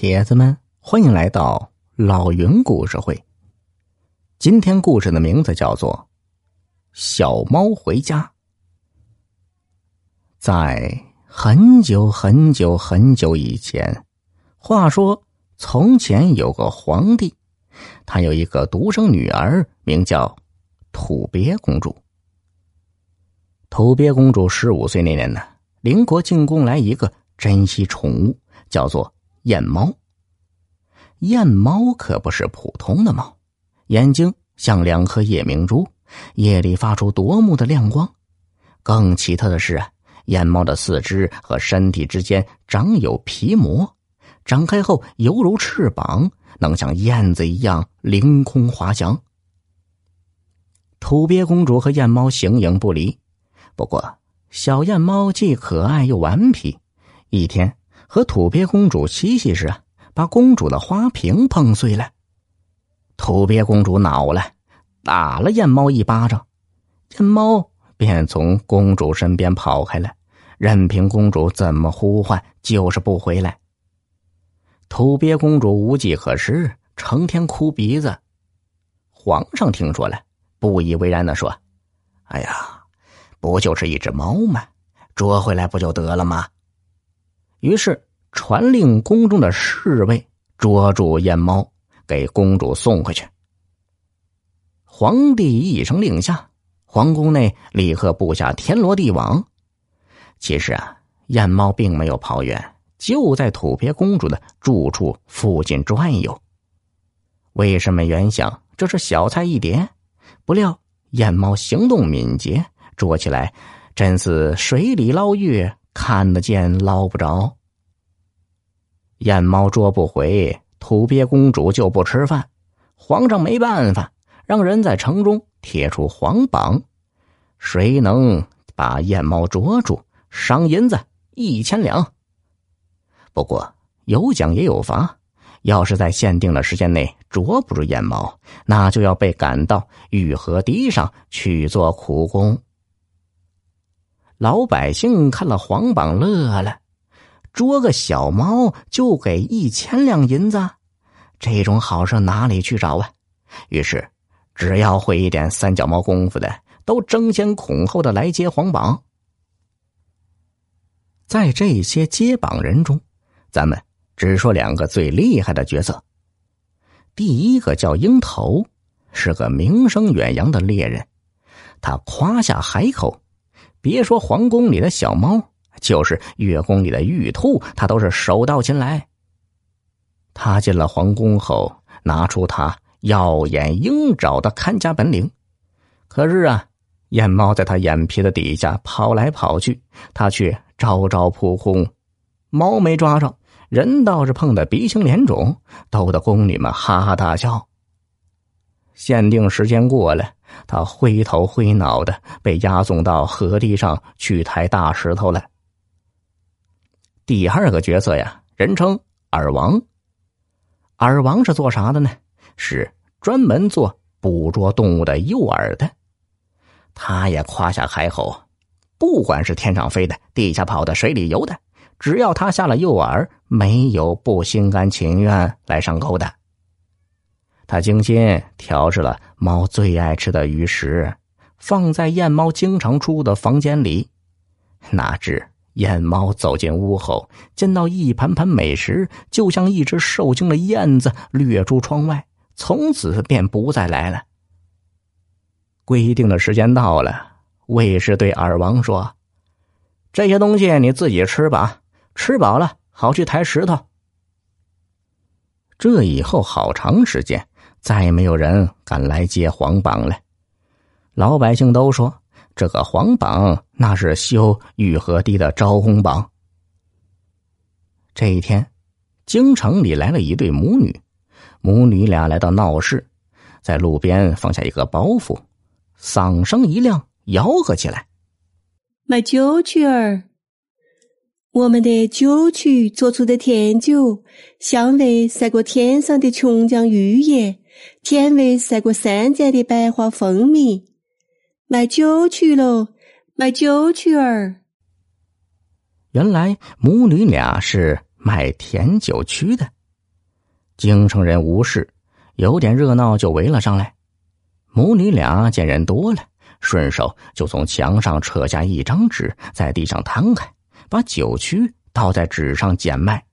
铁子们，欢迎来到老云故事会。今天故事的名字叫做《小猫回家》。在很久很久很久以前，话说从前有个皇帝，他有一个独生女儿，名叫土鳖公主。土鳖公主十五岁那年呢，邻国进贡来一个珍稀宠物，叫做。燕猫，燕猫可不是普通的猫，眼睛像两颗夜明珠，夜里发出夺目的亮光。更奇特的是啊，燕猫的四肢和身体之间长有皮膜，张开后犹如翅膀，能像燕子一样凌空滑翔。土鳖公主和燕猫形影不离，不过小燕猫既可爱又顽皮，一天。和土鳖公主嬉戏时，把公主的花瓶碰碎了。土鳖公主恼了，打了燕猫一巴掌，燕猫便从公主身边跑开了，任凭公主怎么呼唤，就是不回来。土鳖公主无计可施，成天哭鼻子。皇上听说了，不以为然的说：“哎呀，不就是一只猫吗？捉回来不就得了吗？”于是传令宫中的侍卫捉住燕猫，给公主送回去。皇帝一声令下，皇宫内立刻布下天罗地网。其实啊，燕猫并没有跑远，就在土鳖公主的住处附近转悠。为什么原想这是小菜一碟？不料燕猫行动敏捷，捉起来真似水里捞月。看得见捞不着，燕猫捉不回，土鳖公主就不吃饭。皇上没办法，让人在城中贴出皇榜，谁能把燕猫捉住，赏银子一千两。不过有奖也有罚，要是在限定的时间内捉不住燕猫，那就要被赶到御河堤上去做苦工。老百姓看了黄榜乐了，捉个小猫就给一千两银子，这种好事哪里去找啊？于是，只要会一点三脚猫功夫的，都争先恐后的来接黄榜。在这些接榜人中，咱们只说两个最厉害的角色。第一个叫鹰头，是个名声远扬的猎人，他夸下海口。别说皇宫里的小猫，就是月宫里的玉兔，他都是手到擒来。他进了皇宫后，拿出他耀眼鹰爪的看家本领。可是啊，燕猫在他眼皮子底下跑来跑去，他却招招扑空，猫没抓着，人倒是碰得鼻青脸肿，逗得宫女们哈哈大笑。限定时间过了。他灰头灰脑的被押送到河堤上去抬大石头了。第二个角色呀，人称耳王。耳王是做啥的呢？是专门做捕捉动物的诱饵的。他也夸下海口，不管是天上飞的、地下跑的、水里游的，只要他下了诱饵，没有不心甘情愿来上钩的。他精心调制了猫最爱吃的鱼食，放在燕猫经常出的房间里。哪知燕猫走进屋后，见到一盘盘美食，就像一只受惊的燕子掠出窗外，从此便不再来了。规定的时间到了，卫士对耳王说：“这些东西你自己吃吧，吃饱了好去抬石头。”这以后好长时间。再没有人敢来接黄榜了。老百姓都说，这个黄榜那是修玉河堤的招工榜。这一天，京城里来了一对母女，母女俩来到闹市，在路边放下一个包袱，嗓声一亮，吆喝起来：“卖酒曲儿！我们的酒曲做出的甜酒，香味赛过天上的琼浆玉液。”甜味赛过山间的百花蜂蜜，卖酒曲喽，卖酒曲儿。原来母女俩是卖甜酒曲的，京城人无事，有点热闹就围了上来。母女俩见人多了，顺手就从墙上扯下一张纸，在地上摊开，把酒曲倒在纸上贱卖。